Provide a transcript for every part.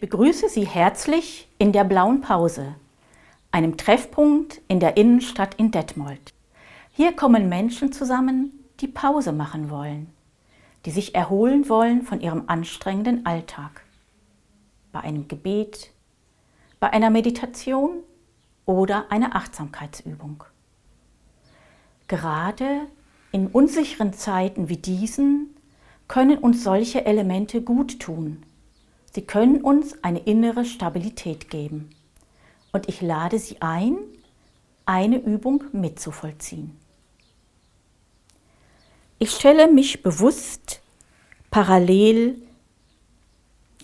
Ich begrüße Sie herzlich in der Blauen Pause, einem Treffpunkt in der Innenstadt in Detmold. Hier kommen Menschen zusammen, die Pause machen wollen, die sich erholen wollen von ihrem anstrengenden Alltag. Bei einem Gebet, bei einer Meditation oder einer Achtsamkeitsübung. Gerade in unsicheren Zeiten wie diesen können uns solche Elemente gut tun. Sie können uns eine innere Stabilität geben. Und ich lade Sie ein, eine Übung mitzuvollziehen. Ich stelle mich bewusst parallel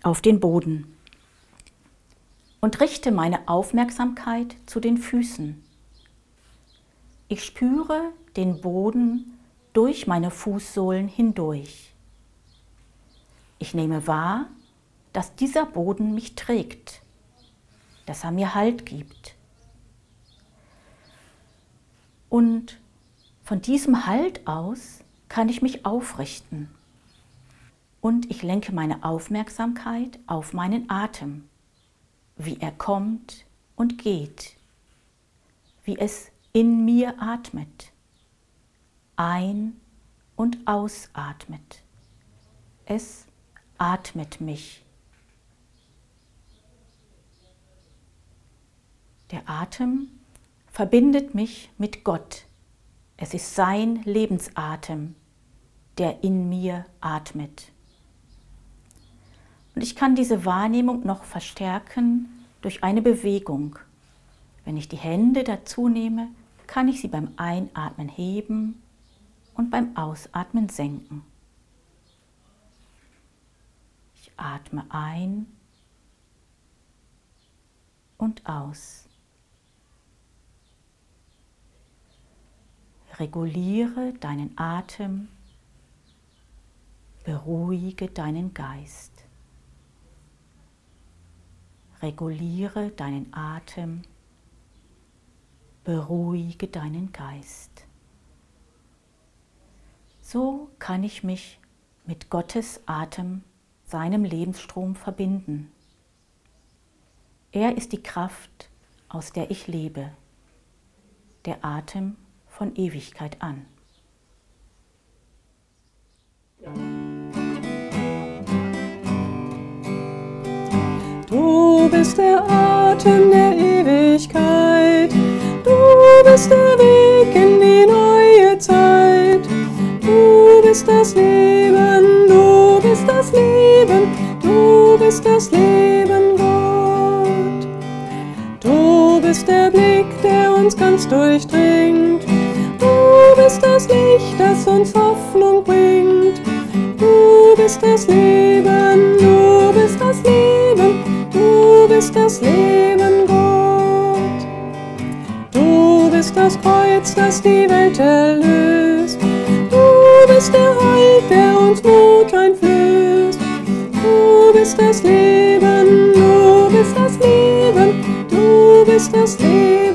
auf den Boden und richte meine Aufmerksamkeit zu den Füßen. Ich spüre den Boden durch meine Fußsohlen hindurch. Ich nehme wahr, dass dieser Boden mich trägt, dass er mir Halt gibt. Und von diesem Halt aus kann ich mich aufrichten. Und ich lenke meine Aufmerksamkeit auf meinen Atem, wie er kommt und geht, wie es in mir atmet, ein- und ausatmet. Es atmet mich. Der Atem verbindet mich mit Gott. Es ist sein Lebensatem, der in mir atmet. Und ich kann diese Wahrnehmung noch verstärken durch eine Bewegung. Wenn ich die Hände dazu nehme, kann ich sie beim Einatmen heben und beim Ausatmen senken. Ich atme ein und aus. Reguliere deinen Atem, beruhige deinen Geist. Reguliere deinen Atem, beruhige deinen Geist. So kann ich mich mit Gottes Atem, seinem Lebensstrom verbinden. Er ist die Kraft, aus der ich lebe. Der Atem von Ewigkeit an. Du bist der Atem der Ewigkeit, du bist der Weg in die neue Zeit, du bist das Leben, du bist das Leben, du bist das Leben Gott. Du bist der Blick, der uns ganz durchdringt, bist das Licht, das uns Hoffnung bringt. Du bist das Leben, du bist das Leben, du bist das Leben, Gott. Du bist das Kreuz, das die Welt erlöst. Du bist der Halt, der uns Mut einflößt. Du bist das Leben, du bist das Leben, du bist das Leben.